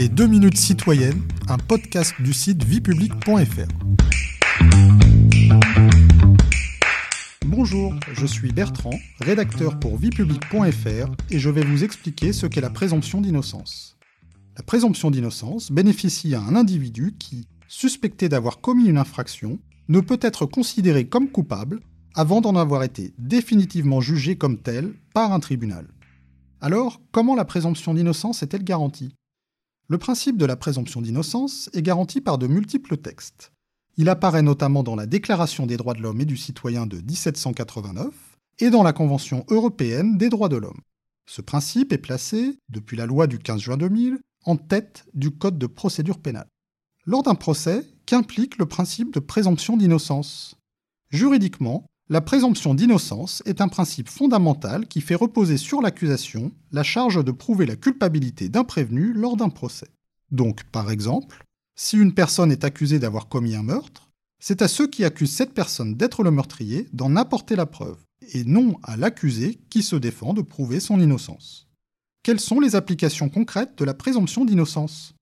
Les 2 minutes citoyennes, un podcast du site viepublic.fr. Bonjour, je suis Bertrand, rédacteur pour viepublic.fr et je vais vous expliquer ce qu'est la présomption d'innocence. La présomption d'innocence bénéficie à un individu qui, suspecté d'avoir commis une infraction, ne peut être considéré comme coupable avant d'en avoir été définitivement jugé comme tel par un tribunal. Alors, comment la présomption d'innocence est-elle garantie? Le principe de la présomption d'innocence est garanti par de multiples textes. Il apparaît notamment dans la Déclaration des droits de l'homme et du citoyen de 1789 et dans la Convention européenne des droits de l'homme. Ce principe est placé, depuis la loi du 15 juin 2000, en tête du Code de procédure pénale. Lors d'un procès, qu'implique le principe de présomption d'innocence? Juridiquement, la présomption d'innocence est un principe fondamental qui fait reposer sur l'accusation la charge de prouver la culpabilité d'un prévenu lors d'un procès. Donc, par exemple, si une personne est accusée d'avoir commis un meurtre, c'est à ceux qui accusent cette personne d'être le meurtrier d'en apporter la preuve, et non à l'accusé qui se défend de prouver son innocence. Quelles sont les applications concrètes de la présomption d'innocence?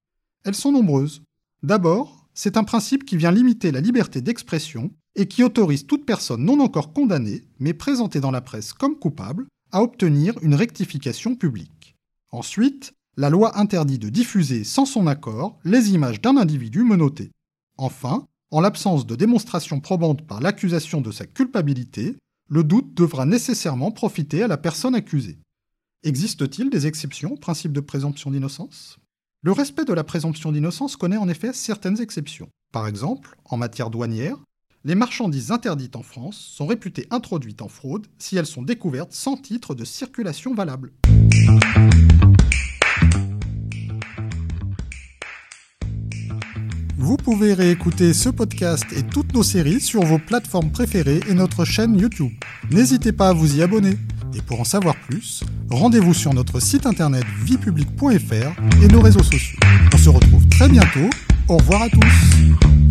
Elles sont nombreuses. D'abord, c'est un principe qui vient limiter la liberté d'expression et qui autorise toute personne non encore condamnée, mais présentée dans la presse comme coupable, à obtenir une rectification publique. Ensuite, la loi interdit de diffuser sans son accord les images d'un individu menotté. Enfin, en l'absence de démonstration probante par l'accusation de sa culpabilité, le doute devra nécessairement profiter à la personne accusée. Existe-t-il des exceptions au principe de présomption d'innocence? Le respect de la présomption d'innocence connaît en effet certaines exceptions. Par exemple, en matière douanière, les marchandises interdites en France sont réputées introduites en fraude si elles sont découvertes sans titre de circulation valable. Vous pouvez réécouter ce podcast et toutes nos séries sur vos plateformes préférées et notre chaîne YouTube. N'hésitez pas à vous y abonner. Et pour en savoir plus, rendez-vous sur notre site internet viepublic.fr et nos réseaux sociaux. On se retrouve très bientôt. Au revoir à tous.